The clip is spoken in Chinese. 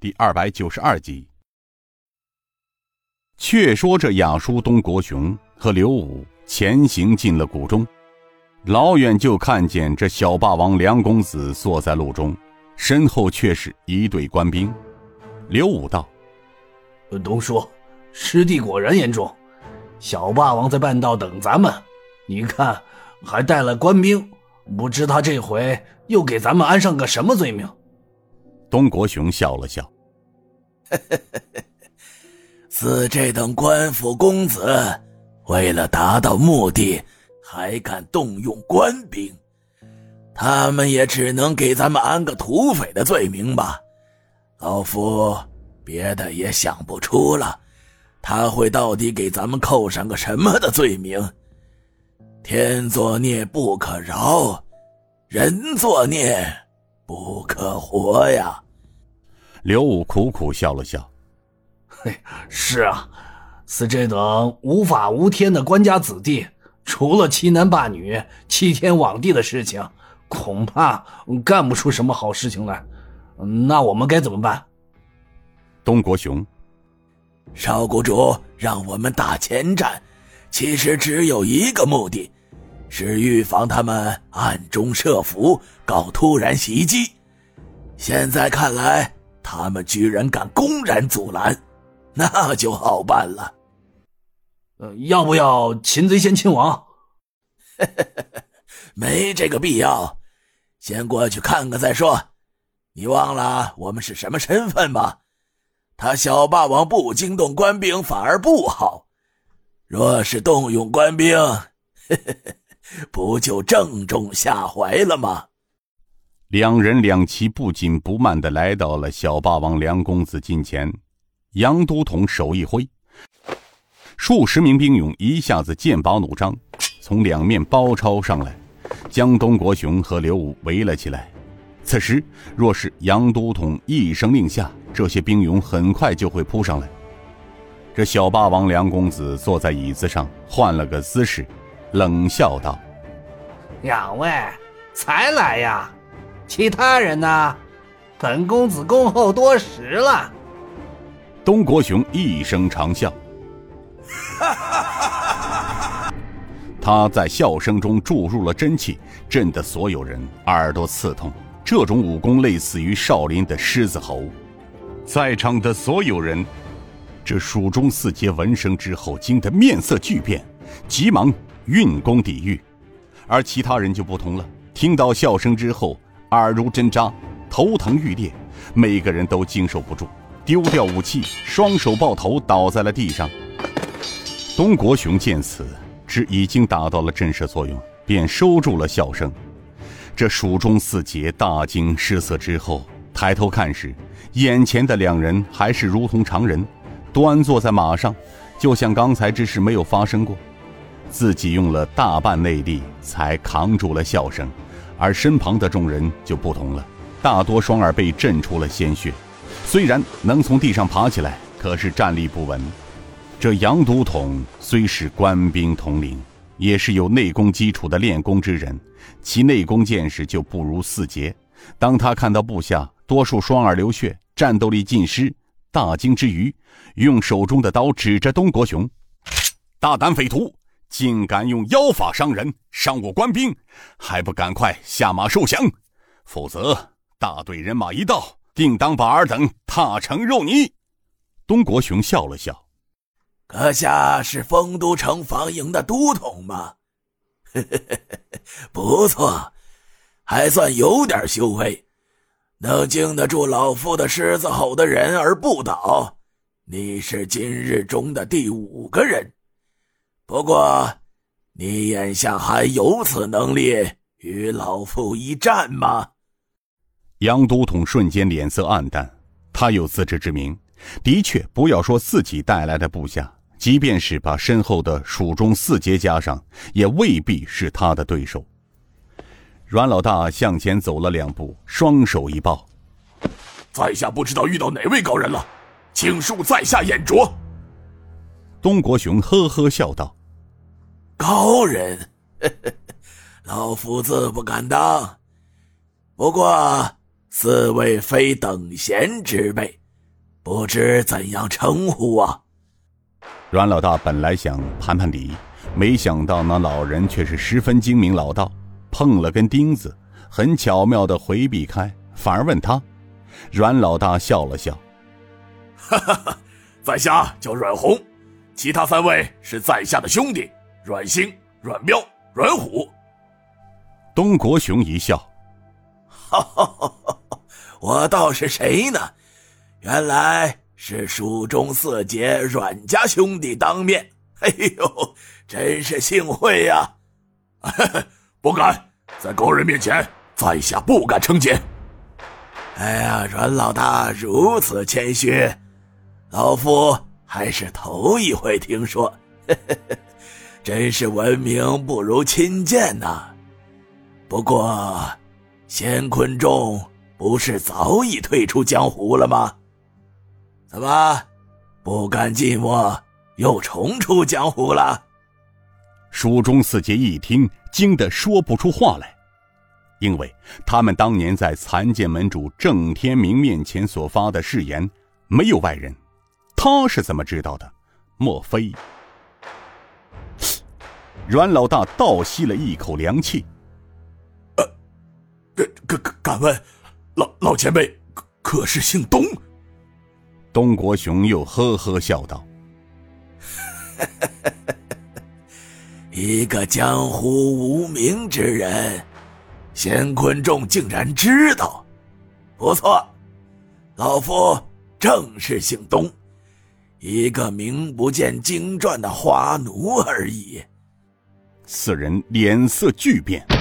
第二百九十二集。却说这亚叔东国雄和刘武前行进了谷中，老远就看见这小霸王梁公子坐在路中，身后却是一队官兵。刘武道：“东叔，师弟果然严重，小霸王在半道等咱们，你看还带了官兵，不知他这回又给咱们安上个什么罪名？”东国雄笑了笑：“ 似这等官府公子，为了达到目的，还敢动用官兵，他们也只能给咱们安个土匪的罪名吧。老夫别的也想不出了，他会到底给咱们扣上个什么的罪名？天作孽不可饶，人作孽。”不可活呀！刘武苦苦笑了笑：“嘿，是啊，似这等无法无天的官家子弟，除了欺男霸女、欺天罔地的事情，恐怕干不出什么好事情来。那我们该怎么办？”东国雄，少谷主让我们打前站，其实只有一个目的。是预防他们暗中设伏，搞突然袭击。现在看来，他们居然敢公然阻拦，那就好办了。呃，要不要擒贼先擒王？没这个必要，先过去看看再说。你忘了我们是什么身份吗？他小霸王不惊动官兵反而不好，若是动用官兵，嘿嘿嘿。不就正中下怀了吗？两人两骑不紧不慢的来到了小霸王梁公子近前，杨都统手一挥，数十名兵勇一下子剑拔弩张，从两面包抄上来，将东国雄和刘武围了起来。此时若是杨都统一声令下，这些兵勇很快就会扑上来。这小霸王梁公子坐在椅子上，换了个姿势。冷笑道：“两位才来呀？其他人呢？本公子恭候多时了。”东国雄一声长笑，他在笑声中注入了真气，震得所有人耳朵刺痛。这种武功类似于少林的狮子吼，在场的所有人，这蜀中四杰闻声之后惊得面色巨变，急忙。运功抵御，而其他人就不同了。听到笑声之后，耳如针扎，头疼欲裂，每个人都经受不住，丢掉武器，双手抱头倒在了地上。东国雄见此，知已经达到了震慑作用，便收住了笑声。这蜀中四杰大惊失色之后，抬头看时，眼前的两人还是如同常人，端坐在马上，就像刚才之事没有发生过。自己用了大半内力才扛住了笑声，而身旁的众人就不同了，大多双耳被震出了鲜血，虽然能从地上爬起来，可是站立不稳。这杨都统虽是官兵统领，也是有内功基础的练功之人，其内功见识就不如四杰。当他看到部下多数双耳流血，战斗力尽失，大惊之余，用手中的刀指着东国雄：“大胆匪徒！”竟敢用妖法伤人，伤我官兵，还不赶快下马受降？否则大队人马一到，定当把尔等踏成肉泥。东国雄笑了笑：“阁下是丰都城防营的都统吗？不错，还算有点修为，能经得住老夫的狮子吼的人而不倒。你是今日中的第五个人。”不过，你眼下还有此能力与老夫一战吗？杨都统瞬间脸色暗淡，他有自知之明，的确，不要说自己带来的部下，即便是把身后的蜀中四杰加上，也未必是他的对手。阮老大向前走了两步，双手一抱：“在下不知道遇到哪位高人了，请恕在下眼拙。”东国雄呵呵笑道。高人，老夫自不敢当。不过四位非等闲之辈，不知怎样称呼啊？阮老大本来想盘盘礼，没想到那老人却是十分精明老道，碰了根钉子，很巧妙的回避开，反而问他。阮老大笑了笑，哈哈哈，在下叫阮红，其他三位是在下的兄弟，阮星、阮彪、阮虎。东国雄一笑，哈哈哈哈我道是谁呢？原来是蜀中四杰阮家兄弟当面。哎呦，真是幸会呀！不敢，在高人面前，在下不敢称姐。哎呀，阮老大如此谦虚，老夫还是头一回听说，真是闻名不如亲见呐。不过，仙坤仲不是早已退出江湖了吗？怎么，不甘寂寞又重出江湖了？蜀中四杰一听，惊得说不出话来。因为他们当年在残剑门主郑天明面前所发的誓言，没有外人，他是怎么知道的？莫非？阮老大倒吸了一口凉气。呃，敢敢敢问，老老前辈可可是姓东？东国雄又呵呵笑道：“ 一个江湖无名之人。”乾坤众竟然知道，不错，老夫正是姓东，一个名不见经传的花奴而已。此人脸色巨变。